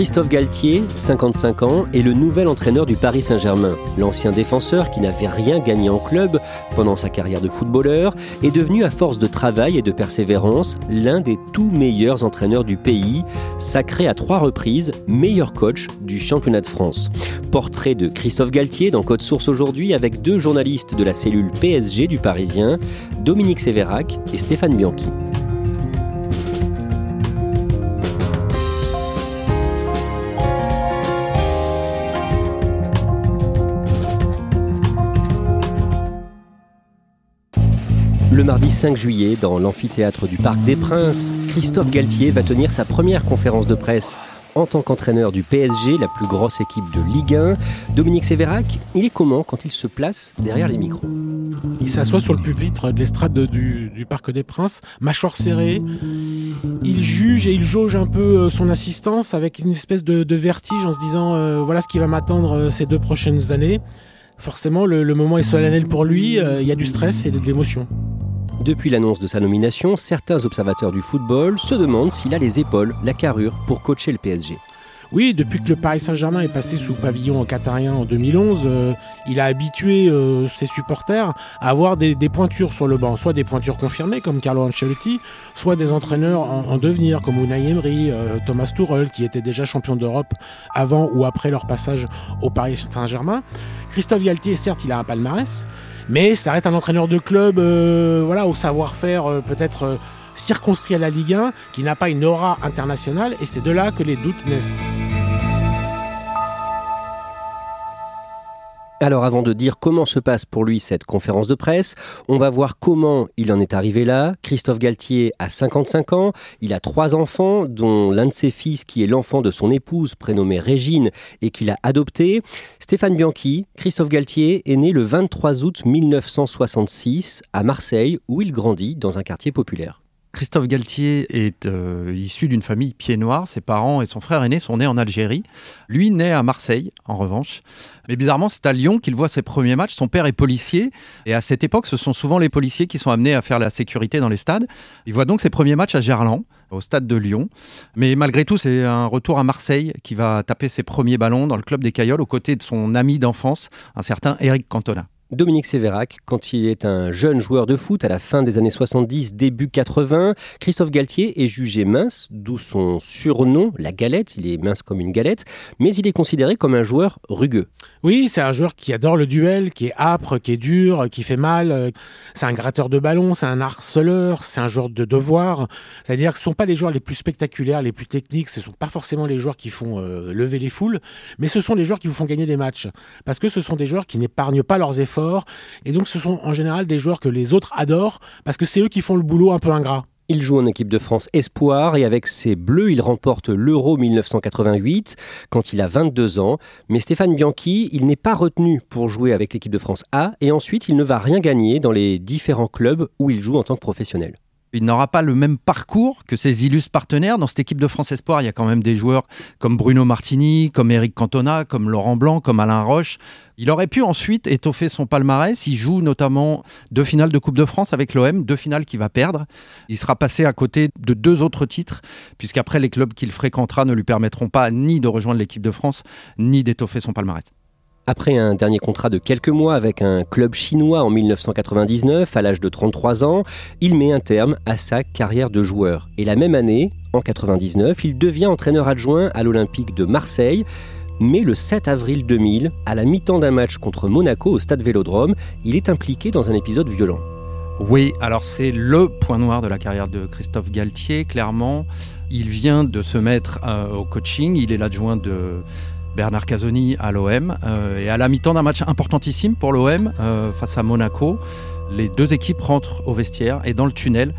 Christophe Galtier, 55 ans, est le nouvel entraîneur du Paris Saint-Germain. L'ancien défenseur, qui n'avait rien gagné en club pendant sa carrière de footballeur, est devenu à force de travail et de persévérance l'un des tout meilleurs entraîneurs du pays, sacré à trois reprises meilleur coach du championnat de France. Portrait de Christophe Galtier dans Code Source aujourd'hui avec deux journalistes de la cellule PSG du Parisien, Dominique Sévérac et Stéphane Bianchi. Le mardi 5 juillet, dans l'amphithéâtre du Parc des Princes, Christophe Galtier va tenir sa première conférence de presse en tant qu'entraîneur du PSG, la plus grosse équipe de Ligue 1. Dominique Sévérac, il est comment quand il se place derrière les micros? Il s'assoit sur le pupitre de l'estrade du, Parc des Princes, mâchoire serrée. Il juge et il jauge un peu euh, son assistance avec une espèce de, vertige en se disant euh, voilà ce qui va m'attendre euh, ces deux prochaines années. Forcément, le moment est solennel pour lui, il y a du stress et de l'émotion. Depuis l'annonce de sa nomination, certains observateurs du football se demandent s'il a les épaules, la carrure pour coacher le PSG. Oui, depuis que le Paris Saint-Germain est passé sous pavillon qatarien en 2011, euh, il a habitué euh, ses supporters à avoir des, pointures sur le banc, soit des pointures confirmées comme Carlo Ancelotti, soit des entraîneurs en, en devenir comme Unai Emery, euh, Thomas Tuchel qui était déjà champion d'Europe avant ou après leur passage au Paris Saint-Germain. Christophe Galtier, certes, il a un palmarès, mais ça reste un entraîneur de club euh, voilà, au savoir-faire euh, peut-être euh, circonscrit à la Ligue 1, qui n'a pas une aura internationale, et c'est de là que les doutes naissent. Alors avant de dire comment se passe pour lui cette conférence de presse, on va voir comment il en est arrivé là. Christophe Galtier a 55 ans, il a trois enfants, dont l'un de ses fils qui est l'enfant de son épouse prénommée Régine et qu'il a adopté. Stéphane Bianchi, Christophe Galtier, est né le 23 août 1966 à Marseille où il grandit dans un quartier populaire. Christophe Galtier est euh, issu d'une famille pied noir. Ses parents et son frère aîné sont nés en Algérie. Lui naît à Marseille, en revanche. Mais bizarrement, c'est à Lyon qu'il voit ses premiers matchs. Son père est policier. Et à cette époque, ce sont souvent les policiers qui sont amenés à faire la sécurité dans les stades. Il voit donc ses premiers matchs à Gerland, au stade de Lyon. Mais malgré tout, c'est un retour à Marseille qui va taper ses premiers ballons dans le club des Cailloles aux côtés de son ami d'enfance, un certain Eric Cantona. Dominique Sévérac, quand il est un jeune joueur de foot à la fin des années 70, début 80, Christophe Galtier est jugé mince, d'où son surnom, la galette. Il est mince comme une galette, mais il est considéré comme un joueur rugueux. Oui, c'est un joueur qui adore le duel, qui est âpre, qui est dur, qui fait mal. C'est un gratteur de ballon, c'est un harceleur, c'est un joueur de devoir. C'est-à-dire que ce ne sont pas les joueurs les plus spectaculaires, les plus techniques, ce ne sont pas forcément les joueurs qui font euh, lever les foules, mais ce sont les joueurs qui vous font gagner des matchs. Parce que ce sont des joueurs qui n'épargnent pas leurs efforts et donc, ce sont en général des joueurs que les autres adorent parce que c'est eux qui font le boulot un peu ingrat. Il joue en équipe de France Espoir et avec ses Bleus, il remporte l'Euro 1988 quand il a 22 ans. Mais Stéphane Bianchi, il n'est pas retenu pour jouer avec l'équipe de France A et ensuite il ne va rien gagner dans les différents clubs où il joue en tant que professionnel. Il n'aura pas le même parcours que ses illustres partenaires. Dans cette équipe de France Espoir, il y a quand même des joueurs comme Bruno Martini, comme Eric Cantona, comme Laurent Blanc, comme Alain Roche. Il aurait pu ensuite étoffer son palmarès. Il joue notamment deux finales de Coupe de France avec l'OM, deux finales qu'il va perdre. Il sera passé à côté de deux autres titres, puisqu'après les clubs qu'il fréquentera ne lui permettront pas ni de rejoindre l'équipe de France, ni d'étoffer son palmarès. Après un dernier contrat de quelques mois avec un club chinois en 1999, à l'âge de 33 ans, il met un terme à sa carrière de joueur. Et la même année, en 99, il devient entraîneur adjoint à l'Olympique de Marseille. Mais le 7 avril 2000, à la mi-temps d'un match contre Monaco au stade Vélodrome, il est impliqué dans un épisode violent. Oui, alors c'est le point noir de la carrière de Christophe Galtier, clairement. Il vient de se mettre euh, au coaching, il est l'adjoint de Bernard Casoni à l'OM. Euh, et à la mi-temps d'un match importantissime pour l'OM euh, face à Monaco, les deux équipes rentrent au vestiaire et dans le tunnel,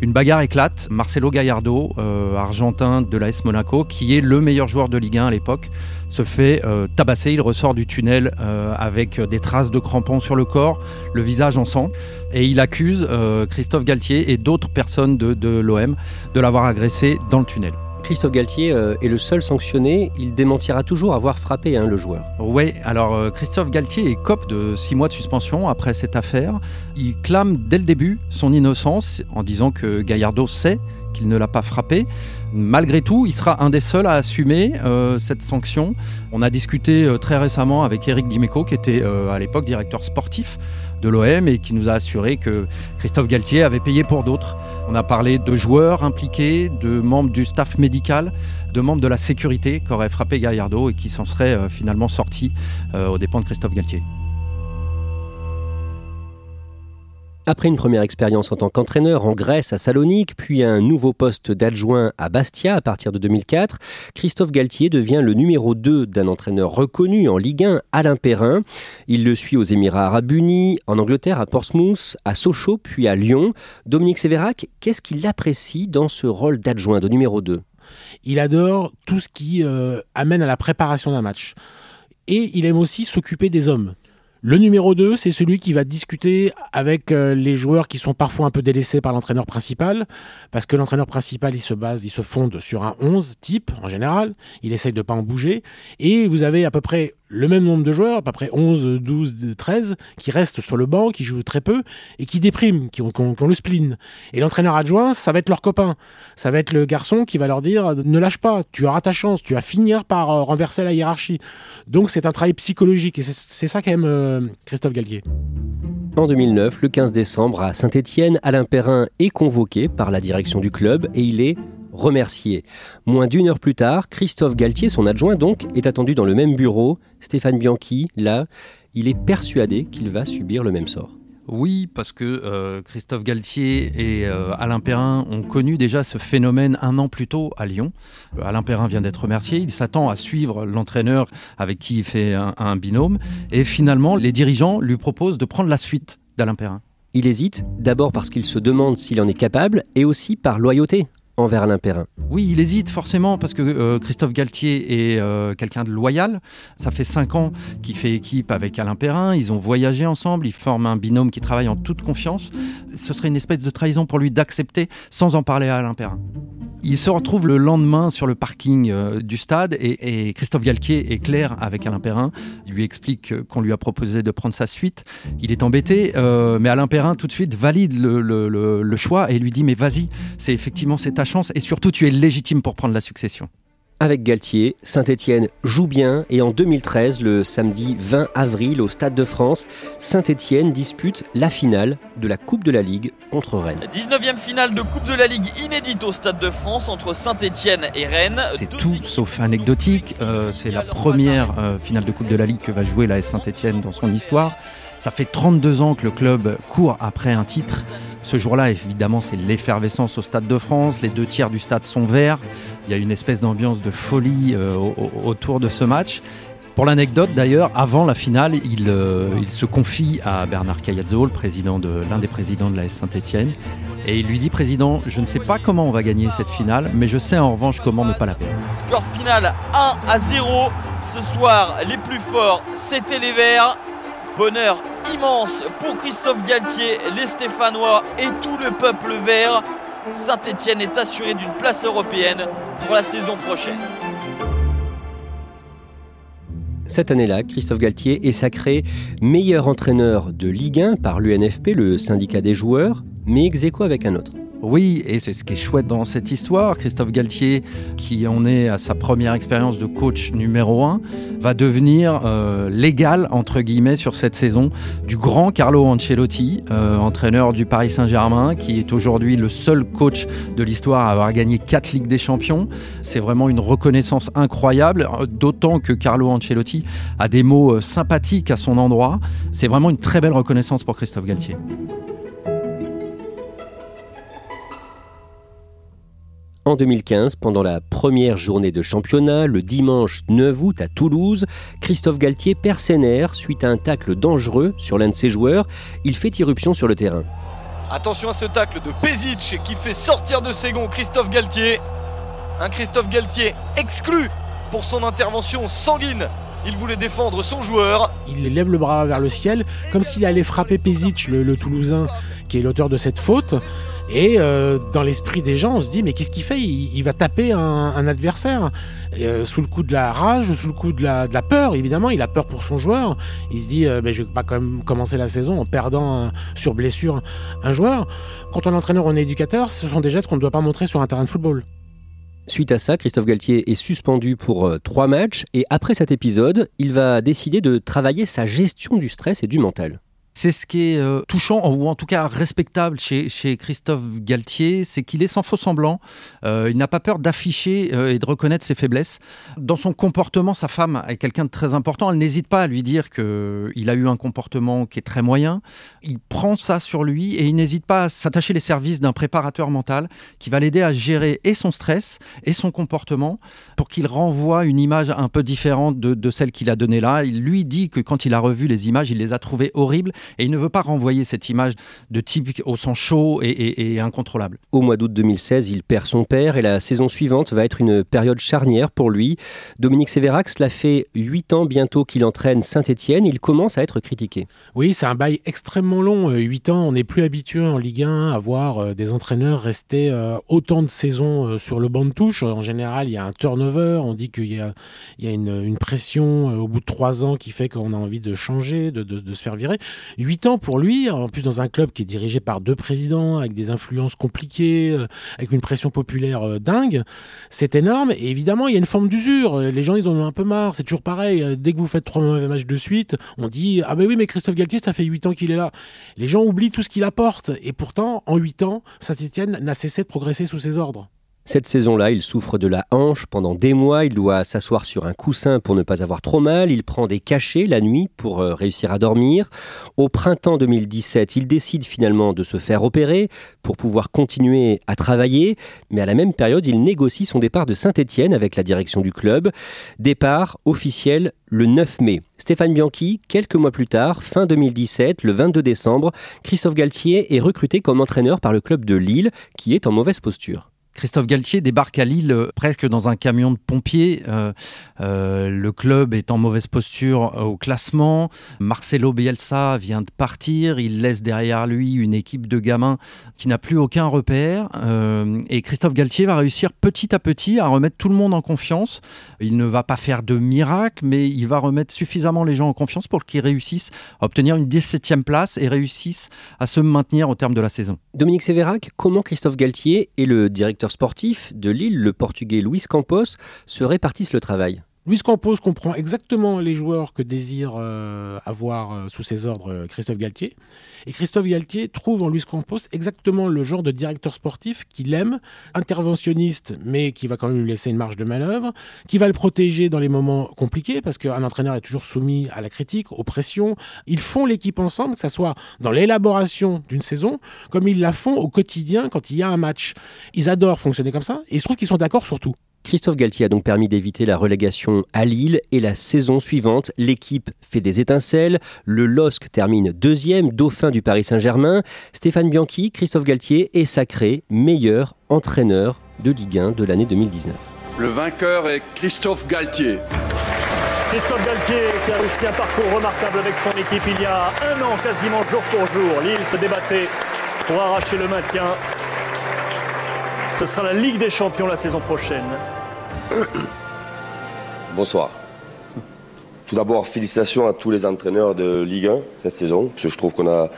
une bagarre éclate. Marcelo Gallardo, euh, argentin de l'AS Monaco, qui est le meilleur joueur de Ligue 1 à l'époque, se fait tabasser. Il ressort du tunnel avec des traces de crampons sur le corps, le visage en sang. Et il accuse Christophe Galtier et d'autres personnes de, de l'OM de l'avoir agressé dans le tunnel. Christophe Galtier euh, est le seul sanctionné. Il démentira toujours avoir frappé hein, le joueur. Oui, alors euh, Christophe Galtier est cop de six mois de suspension après cette affaire. Il clame dès le début son innocence en disant que Gaillardo sait qu'il ne l'a pas frappé. Malgré tout, il sera un des seuls à assumer euh, cette sanction. On a discuté très récemment avec Eric Dimeco, qui était à l'époque directeur sportif de l'OM et qui nous a assuré que Christophe Galtier avait payé pour d'autres. On a parlé de joueurs impliqués, de membres du staff médical, de membres de la sécurité qui auraient frappé Gaillardo et qui s'en seraient euh, finalement sortis euh, aux dépens de Christophe Galtier. Après une première expérience en tant qu'entraîneur en Grèce à Salonique, puis un nouveau poste d'adjoint à Bastia à partir de 2004, Christophe Galtier devient le numéro 2 d'un entraîneur reconnu en Ligue 1, Alain Perrin. Il le suit aux Émirats arabes unis, en Angleterre, à Portsmouth, à Sochaux, puis à Lyon. Dominique Sévérac, qu'est-ce qu'il apprécie dans ce rôle d'adjoint de numéro 2 Il adore tout ce qui euh, amène à la préparation d'un match. Et il aime aussi s'occuper des hommes. Le numéro 2, c'est celui qui va discuter avec euh, les joueurs qui sont parfois un peu délaissés par l'entraîneur principal, parce que l'entraîneur principal, il se base, il se fonde sur un 11 type en général, il essaye de pas en bouger, et vous avez à peu près le même nombre de joueurs, à peu près 11, 12, 13, qui restent sur le banc, qui jouent très peu et qui dépriment, qui ont, le spleen. Et l'entraîneur adjoint, ça va être leur copain. Ça va être le garçon qui va leur dire ne lâche pas, tu auras ta chance, tu vas finir par euh, renverser la hiérarchie. Donc c'est un travail psychologique et c'est ça qu'aime euh, Christophe Galtier. En 2009, le 15 décembre, à Saint-Étienne, Alain Perrin est convoqué par la direction du club et il est remercié. Moins d'une heure plus tard, Christophe Galtier, son adjoint donc, est attendu dans le même bureau. Stéphane Bianchi, là, il est persuadé qu'il va subir le même sort. Oui, parce que euh, Christophe Galtier et euh, Alain Perrin ont connu déjà ce phénomène un an plus tôt à Lyon. Euh, Alain Perrin vient d'être remercié, il s'attend à suivre l'entraîneur avec qui il fait un binôme, et finalement les dirigeants lui proposent de prendre la suite d'Alain Perrin. Il hésite, d'abord parce qu'il se demande s'il en est capable, et aussi par loyauté envers Alain Perrin Oui, il hésite forcément parce que euh, Christophe Galtier est euh, quelqu'un de loyal. Ça fait cinq ans qu'il fait équipe avec Alain Perrin. Ils ont voyagé ensemble. Ils forment un binôme qui travaille en toute confiance. Ce serait une espèce de trahison pour lui d'accepter sans en parler à Alain Perrin. Il se retrouve le lendemain sur le parking euh, du stade et, Christophe Galtier est clair avec Alain Perrin. Il lui explique qu'on lui a proposé de prendre sa suite. Il est embêté, mais Alain Perrin tout de suite valide le, le choix et lui dit mais vas-y, c'est effectivement c'est ta chance et surtout tu es légitime pour prendre la succession. Avec Galtier, Saint-Étienne joue bien et en 2013, le samedi 20 avril au Stade de France, Saint-Étienne dispute la finale de la Coupe de la Ligue contre Rennes. 19e finale de Coupe de la Ligue inédite au Stade de France entre Saint-Étienne et Rennes. C'est tout sauf anecdotique. Euh, c'est la première euh, finale de Coupe de la Ligue que va jouer la Saint-Étienne dans son histoire. Ça fait 32 ans que le club court après un titre. Ce jour-là, évidemment, c'est l'effervescence au Stade de France. Les deux tiers du stade sont verts. Il y a une espèce d'ambiance de folie euh, autour de ce match. Pour l'anecdote d'ailleurs, avant la finale, il, euh, se confie à Bernard Cayazzo, président de l'un des présidents de la Saint-Étienne, et il lui dit Président, je ne sais pas comment on va gagner cette finale, mais je sais en revanche comment ne pas la perdre. Score final 1 à 0. Ce soir, les plus forts, c'était les Verts. Bonheur immense pour Christophe Galtier, les Stéphanois et tout le peuple vert. Saint-Etienne est assuré d'une place européenne pour la saison prochaine. Cette année-là, Christophe Galtier est sacré meilleur entraîneur de Ligue 1 par l'UNFP, le syndicat des joueurs, mais ex avec un autre. Oui, et c'est ce qui est chouette dans cette histoire. Christophe Galtier, qui en est à sa première expérience de coach numéro 1, va devenir euh, légal, entre guillemets, sur cette saison du grand Carlo Ancelotti, euh, entraîneur du Paris Saint-Germain, qui est aujourd'hui le seul coach de l'histoire à avoir gagné 4 Ligues des Champions. C'est vraiment une reconnaissance incroyable, d'autant que Carlo Ancelotti a des mots euh, sympathiques à son endroit. C'est vraiment une très belle reconnaissance pour Christophe Galtier. En 2015, pendant la première journée de championnat, le dimanche 9 août à Toulouse, Christophe Galtier perd ses nerfs suite à un tacle dangereux sur l'un de ses joueurs. Il fait irruption sur le terrain. Attention à ce tacle de Pezic qui fait sortir de ses gonds Christophe Galtier. Un Christophe Galtier exclu pour son intervention sanguine. Il voulait défendre son joueur. Il lève le bras vers le ciel comme s'il allait frapper Pezic, le, le Toulousain, qui est l'auteur de cette faute. Et euh, dans l'esprit des gens, on se dit mais qu'est-ce qu'il fait? Il, va taper un, adversaire euh, sous le coup de la rage, sous le coup de la, peur. Évidemment, il a peur pour son joueur. Il se dit euh, mais je vais pas quand même commencer la saison en perdant sur blessure un joueur. Quand on est entraîneur, on est éducateur, ce sont des gestes qu'on ne doit pas montrer sur un terrain de football. Suite à ça, Christophe Galtier est suspendu pour trois matchs et après cet épisode, il va décider de travailler sa gestion du stress et du mental. C'est ce qui est euh, touchant, ou en tout cas respectable chez, Christophe Galtier, c'est qu'il est sans faux semblant. Euh, il n'a pas peur d'afficher euh, et de reconnaître ses faiblesses. Dans son comportement, sa femme est quelqu'un de très important. Elle n'hésite pas à lui dire qu'il a eu un comportement qui est très moyen. Il prend ça sur lui et il n'hésite pas à s'attacher les services d'un préparateur mental qui va l'aider à gérer et son stress et son comportement pour qu'il renvoie une image un peu différente de celle qu'il a donnée là. Il lui dit que quand il a revu les images, il les a trouvées horribles et il ne veut pas renvoyer cette image de type au sang chaud et, incontrôlable. Au mois d'août 2016, il perd son père et la saison suivante va être une période charnière pour lui. Dominique Sévérac, cela fait 8 ans bientôt qu'il entraîne Saint-Etienne. Il commence à être critiqué. Oui, c'est un bail extrêmement long. 8 euh, ans, on n'est plus habitué en Ligue 1 à voir euh, des entraîneurs rester euh, autant de saisons sur le banc de touche. En général, il y a un turnover. On dit qu'il y a, une, pression au bout de 3 ans qui fait qu'on a envie de changer, de, de se faire virer. 8 ans pour lui, en plus dans un club qui est dirigé par deux présidents, avec des influences compliquées, euh, avec une pression populaire euh, dingue, c'est énorme. Et évidemment, il y a une forme d'usure. Les gens, ils en ont un peu marre. C'est toujours pareil. Euh, dès que vous faites trois mauvais matchs de suite, on dit Ah ben oui, mais Christophe Galtier, ça fait 8 ans qu'il est là. Les gens oublient tout ce qu'il apporte. Et pourtant, en 8 ans, Saint-Etienne n'a cessé de progresser sous ses ordres. Cette saison-là, il souffre de la hanche pendant des mois, il doit s'asseoir sur un coussin pour ne pas avoir trop mal, il prend des cachets la nuit pour euh, réussir à dormir. Au printemps 2017, il décide finalement de se faire opérer pour pouvoir continuer à travailler, mais à la même période, il négocie son départ de Saint-Étienne avec la direction du club. Départ officiel le 9 mai. Stéphane Bianchi, quelques mois plus tard, fin 2017, le 22 décembre, Christophe Galtier est recruté comme entraîneur par le club de Lille, qui est en mauvaise posture. Christophe Galtier débarque à Lille euh, presque dans un camion de pompiers. Euh, euh, le club est en mauvaise posture au classement. Marcelo Bielsa vient de partir. Il laisse derrière lui une équipe de gamins qui n'a plus aucun repère. et Christophe Galtier va réussir petit à petit à remettre tout le monde en confiance. Il ne va pas faire de miracle, mais il va remettre suffisamment les gens en confiance pour qu'ils réussissent à obtenir une 17e place et réussissent à se maintenir au terme de la saison. Dominique Sévérac, comment Christophe Galtier est le directeur sportif de Lille, le portugais Luis Campos, se répartissent le travail. Luis Campos comprend exactement les joueurs que désire euh, avoir euh, sous ses ordres euh, Christophe Galtier. Et Christophe Galtier trouve en Luis Campos exactement le genre de directeur sportif qu'il aime, interventionniste, mais qui va quand même lui laisser une marge de manœuvre, qui va le protéger dans les moments compliqués, parce qu'un entraîneur est toujours soumis à la critique, aux pressions. Ils font l'équipe ensemble, que ce soit dans l'élaboration d'une saison, comme ils la font au quotidien quand il y a un match. Ils adorent fonctionner comme ça, et il se trouve qu'ils sont d'accord sur tout. Christophe Galtier a donc permis d'éviter la relégation à Lille et la saison suivante, l'équipe fait des étincelles. Le LOSC termine deuxième, dauphin du Paris Saint-Germain. Stéphane Bianchi, Christophe Galtier est sacré meilleur entraîneur de Ligue 1 de l'année 2019. Le vainqueur est Christophe Galtier. Christophe Galtier qui a réussi un parcours remarquable avec son équipe il y a un an quasiment jour pour jour. Lille se débattait pour arracher le maintien Ce sera la Ligue des Champions la saison prochaine. Bonsoir. Tout d'abord, félicitations à tous les entraîneurs de Ligue 1 cette saison, parce que je trouve qu'on a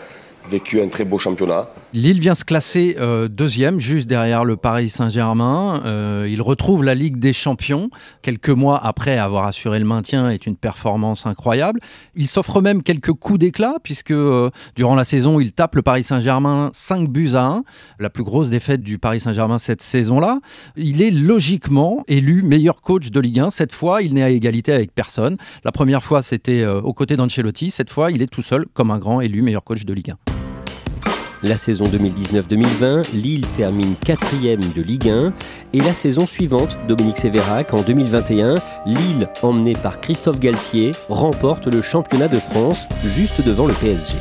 vécu un très beau championnat. Lille vient se classer euh, deuxième, juste derrière le Paris Saint-Germain. Euh, il retrouve la Ligue des Champions quelques mois après avoir assuré le maintien est une performance incroyable. Il s'offre même quelques coups d'éclat puisque euh, durant la saison, il tape le Paris Saint-Germain 5 buts à 1, la plus grosse défaite du Paris Saint-Germain cette saison-là. Il est logiquement élu meilleur coach de Ligue 1. Cette fois, il n'est à égalité avec personne. La première fois, c'était aux côtés d'Ancelotti. Cette fois, il est tout seul comme un grand élu meilleur coach de Ligue 1. La saison 2019-2020, Lille termine quatrième de Ligue 1 et la saison suivante, Dominique Sévérac, en 2021, Lille, emmené par Christophe Galtier, remporte le championnat de France juste devant le PSG.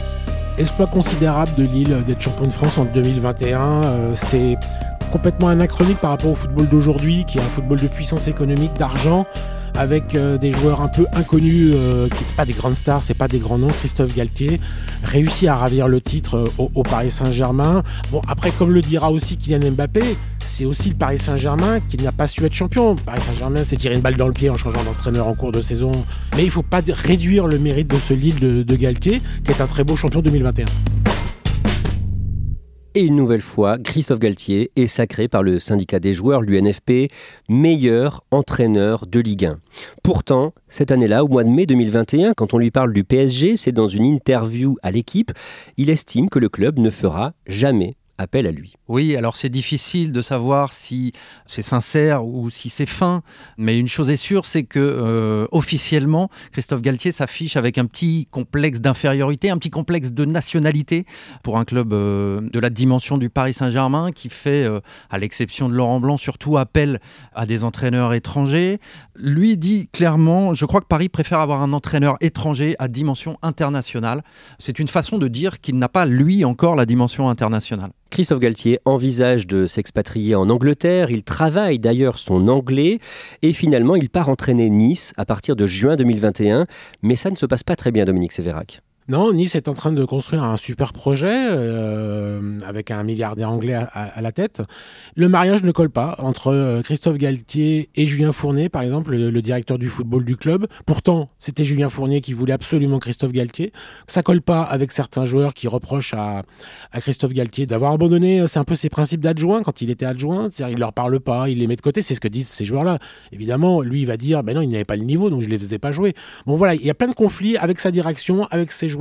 Exploit considérable de Lille d'être champion de France en 2021, euh, c'est complètement anachronique par rapport au football d'aujourd'hui qui est un football de puissance économique, d'argent avec euh, des joueurs un peu inconnus, euh, qui pas des grandes stars, c'est pas des grands noms. Christophe Galtier réussit à ravir le titre euh, au, Paris Saint-Germain. Bon, après, comme le dira aussi Kylian Mbappé, c'est aussi le Paris Saint-Germain qui n'a pas su être champion. Paris Saint-Germain s'est tiré une balle dans le pied en changeant d'entraîneur en cours de saison. Mais il ne faut pas réduire le mérite de ce Lille de, de Galtier, qui est un très beau champion 2021. Et une nouvelle fois, Christophe Galtier est sacré par le syndicat des joueurs, l'UNFP, meilleur entraîneur de Ligue 1. Pourtant, cette année-là, au mois de mai 2021, quand on lui parle du PSG, c'est dans une interview à l'équipe, il estime que le club ne fera jamais appel à lui. Oui, alors c'est difficile de savoir si c'est sincère ou si c'est fin, mais une chose est sûre, c'est que euh, officiellement, Christophe Galtier s'affiche avec un petit complexe d'infériorité, un petit complexe de nationalité pour un club euh, de la dimension du Paris Saint-Germain qui fait, euh, à l'exception de Laurent Blanc, surtout appel à des entraîneurs étrangers. Lui dit clairement, je crois que Paris préfère avoir un entraîneur étranger à dimension internationale. C'est une façon de dire qu'il n'a pas, lui, encore la dimension internationale. Christophe Galtier envisage de s'expatrier en Angleterre, il travaille d'ailleurs son anglais et finalement il part entraîner Nice à partir de juin 2021, mais ça ne se passe pas très bien Dominique Sévérac. Non, Nice est en train de construire un super projet euh, avec un milliardaire anglais à, la tête. Le mariage ne colle pas entre euh, Christophe Galtier et Julien Fournier, par exemple, le, directeur du football du club. Pourtant, c'était Julien Fournier qui voulait absolument Christophe Galtier. Ça colle pas avec certains joueurs qui reprochent à, Christophe Galtier d'avoir abandonné, euh, c'est un peu ses principes d'adjoint quand il était adjoint. C'est-à-dire, il leur parle pas, il les met de côté. C'est ce que disent ces joueurs-là. Évidemment, lui, il va dire, ben non, il n'avait pas le niveau, donc je les faisais pas jouer. Bon, voilà, il y a plein de conflits avec sa direction, avec ses joueurs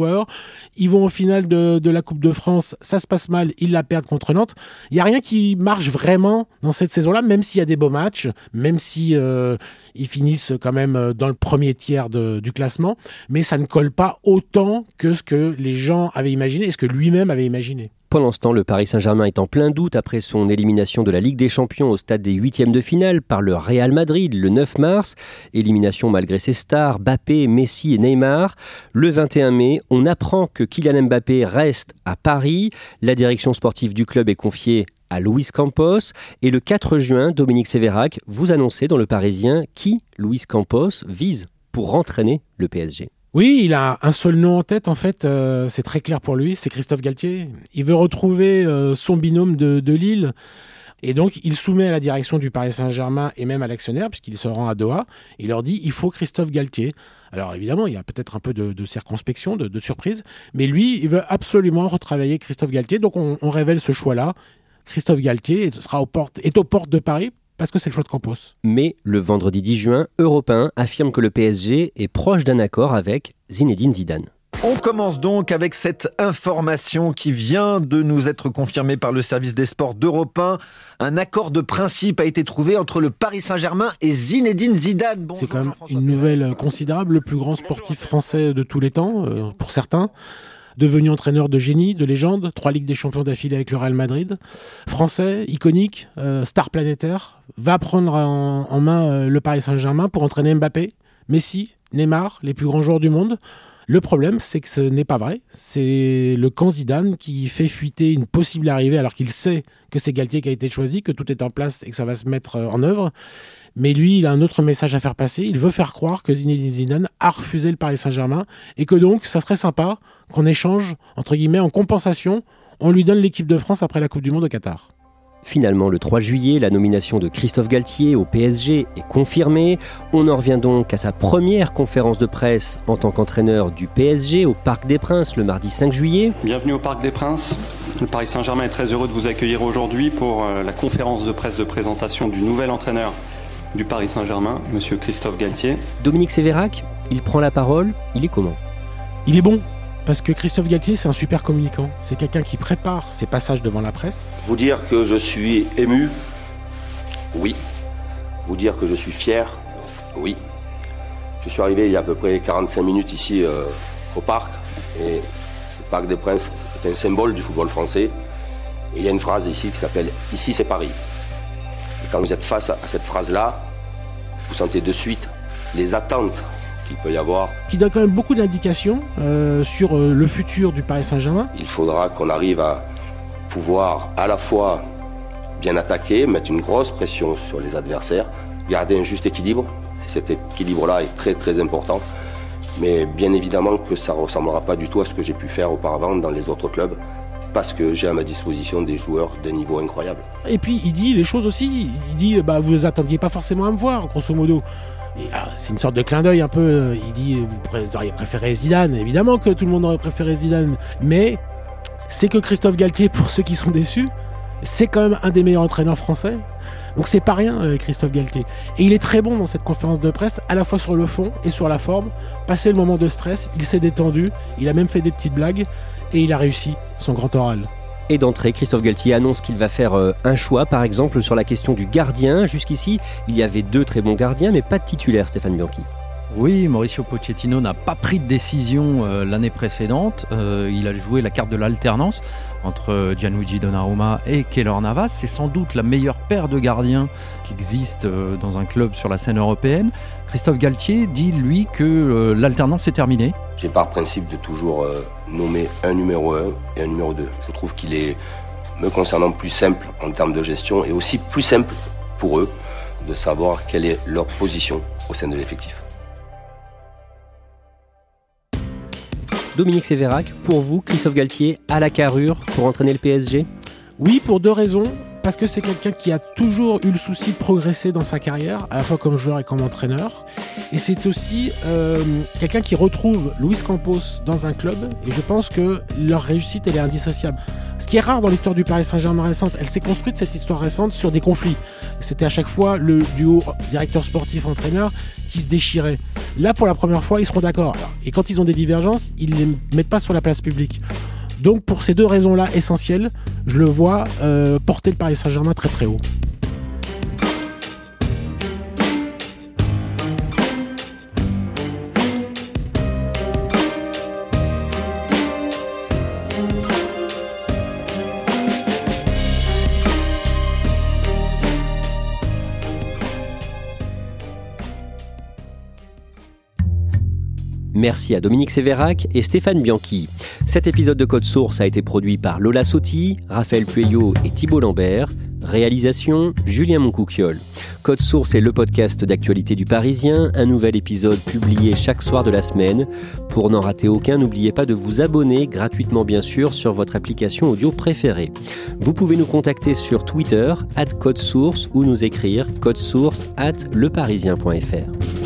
ils vont au final de, la Coupe de France, ça se passe mal, ils la perdent contre Nantes. Il n'y a rien qui marche vraiment dans cette saison-là, même s'il y a des beaux matchs, même si euh, ils finissent quand même euh, dans le premier tiers du classement, mais ça ne colle pas autant que ce que les gens avaient imaginé et ce que lui-même avait imaginé. Pendant ce temps, le Paris Saint-Germain est en plein doute après son élimination de la Ligue des Champions au stade des huitièmes de finale par le Real Madrid le 9 mars. Élimination malgré ses stars, Mbappé, Messi et Neymar. Le 21 mai, on apprend que Kylian Mbappé reste à Paris. La direction sportive du club est confiée à Luis Campos. Et le 4 juin, Dominique Sévérac, vous annoncez dans Le Parisien qui Luis Campos vise pour entraîner le PSG. Oui, il a un seul nom en tête, en fait, euh, c'est très clair pour lui, c'est Christophe Galtier. Il veut retrouver euh, son binôme de, Lille. Et donc, il soumet à la direction du Paris Saint-Germain et même à l'actionnaire, puisqu'il se rend à Doha, il leur dit il faut Christophe Galtier. Alors évidemment, il y a peut-être un peu de, circonspection, de, surprise, mais lui, il veut absolument retravailler Christophe Galtier. Donc, on, révèle ce choix-là. Christophe Galtier sera aux portes, est aux portes de Paris parce que c'est le choix de Campos. Mais le vendredi 10 juin, Europe affirme que le PSG est proche d'un accord avec Zinedine Zidane. On commence donc avec cette information qui vient de nous être confirmée par le service des sports d'Europe 1. Un accord de principe a été trouvé entre le Paris Saint-Germain et Zinedine Zidane. C'est quand même une nouvelle considérable, le plus grand sportif français de tous les temps, euh, pour certains devenu entraîneur de génie, de légende, trois Ligues des Champions d'affilée avec le Real Madrid, français, iconique, euh, star planétaire, va prendre en, main euh, le Paris Saint-Germain pour entraîner Mbappé, Messi, Neymar, les plus grands joueurs du monde. Le problème, c'est que ce n'est pas vrai. C'est le camp Zidane qui fait fuiter une possible arrivée alors qu'il sait que c'est Galtier qui a été choisi, que tout est en place et que ça va se mettre euh, en œuvre. Mais lui, il a un autre message à faire passer. Il veut faire croire que Zinedine Zidane a refusé le Paris Saint-Germain et que donc, ça serait sympa qu'on échange, entre guillemets, en compensation, on lui donne l'équipe de France après la Coupe du Monde au Qatar. Finalement, le 3 juillet, la nomination de Christophe Galtier au PSG est confirmée. On en revient donc à sa première conférence de presse en tant qu'entraîneur du PSG au Parc des Princes le mardi 5 juillet. Bienvenue au Parc des Princes. Le Paris Saint-Germain est très heureux de vous accueillir aujourd'hui pour euh, la conférence de presse de présentation du nouvel entraîneur du Paris Saint-Germain, monsieur Christophe Galtier. Dominique Sévérac, il prend la parole, il est comment? Il est bon, parce que Christophe Galtier, c'est un super communicant. C'est quelqu'un qui prépare ses passages devant la presse. Vous dire que je suis ému? Oui. Vous dire que je suis fier? Oui. Je suis arrivé il y a à peu près 45 minutes ici euh, au parc. Et le Parc des Princes est un symbole du football français. Et il y a une phrase ici qui s'appelle Ici c'est Paris. Et quand vous êtes face à cette phrase-là, vous sentez de suite les attentes qu'il peut y avoir. Qui donne quand même beaucoup d'indications euh, sur euh, le futur du Paris Saint-Germain. Il faudra qu'on arrive à pouvoir à la fois bien attaquer, mettre une grosse pression sur les adversaires, garder un juste équilibre. Et cet équilibre-là est très très important. Mais bien évidemment que ça ne ressemblera pas du tout à ce que j'ai pu faire auparavant dans les autres clubs parce que j'ai à ma disposition des joueurs d'un niveau incroyable. Et puis il dit les choses aussi, il dit bah vous attendiez pas forcément à me voir grosso modo. Ah, c'est une sorte de clin d'œil un peu. Euh, il dit vous auriez préféré Zidane. Évidemment que tout le monde aurait préféré Zidane. Mais c'est que Christophe Galtier, pour ceux qui sont déçus, c'est quand même un des meilleurs entraîneurs français. Donc c'est pas rien, euh, Christophe Galtier. Et il est très bon dans cette conférence de presse, à la fois sur le fond et sur la forme. Passé le moment de stress, il s'est détendu, il a même fait des petites blagues et il a réussi son grand oral. Et d'entrée, Christophe Galtier annonce qu'il va faire euh, un choix, par exemple, sur la question du gardien. Jusqu'ici, il y avait deux très bons gardiens, mais pas de titulaire, Stéphane Bianchi. Oui, Mauricio Pochettino n'a pas pris de décision euh, l'année précédente. Euh, il a joué la carte de l'alternance entre Gianluigi Donnarumma et Keylor Navas. C'est sans doute la meilleure paire de gardiens qui existe dans un club sur la scène européenne. Christophe Galtier dit, lui, que l'alternance est terminée. J'ai par principe de toujours nommer un numéro 1 et un numéro 2. Je trouve qu'il est, me concernant, plus simple en termes de gestion et aussi plus simple pour eux de savoir quelle est leur position au sein de l'effectif. Dominique Sévérac, pour vous, Christophe Galtier à la carrure pour entraîner le PSG Oui, pour deux raisons parce que c'est quelqu'un qui a toujours eu le souci de progresser dans sa carrière, à la fois comme joueur et comme entraîneur. Et c'est aussi euh, quelqu'un qui retrouve Luis Campos dans un club, et je pense que leur réussite, elle est indissociable. Ce qui est rare dans l'histoire du Paris Saint-Germain récente, elle s'est construite cette histoire récente sur des conflits. C'était à chaque fois le duo directeur sportif-entraîneur qui se déchirait. Là, pour la première fois, ils seront d'accord. Et quand ils ont des divergences, ils ne les mettent pas sur la place publique. Donc pour ces deux raisons-là essentielles, je le vois euh, porter le Paris Saint-Germain très très haut. Merci à Dominique Sévérac et Stéphane Bianchi. Cet épisode de Code Source a été produit par Lola Sotti, Raphaël Pueyo et Thibault Lambert. Réalisation Julien Moncouquiole. Code Source est le podcast d'actualité du Parisien, un nouvel épisode publié chaque soir de la semaine. Pour n'en rater aucun, n'oubliez pas de vous abonner gratuitement bien sûr sur votre application audio préférée. Vous pouvez nous contacter sur Twitter, at Code Source, ou nous écrire code source at leparisien.fr.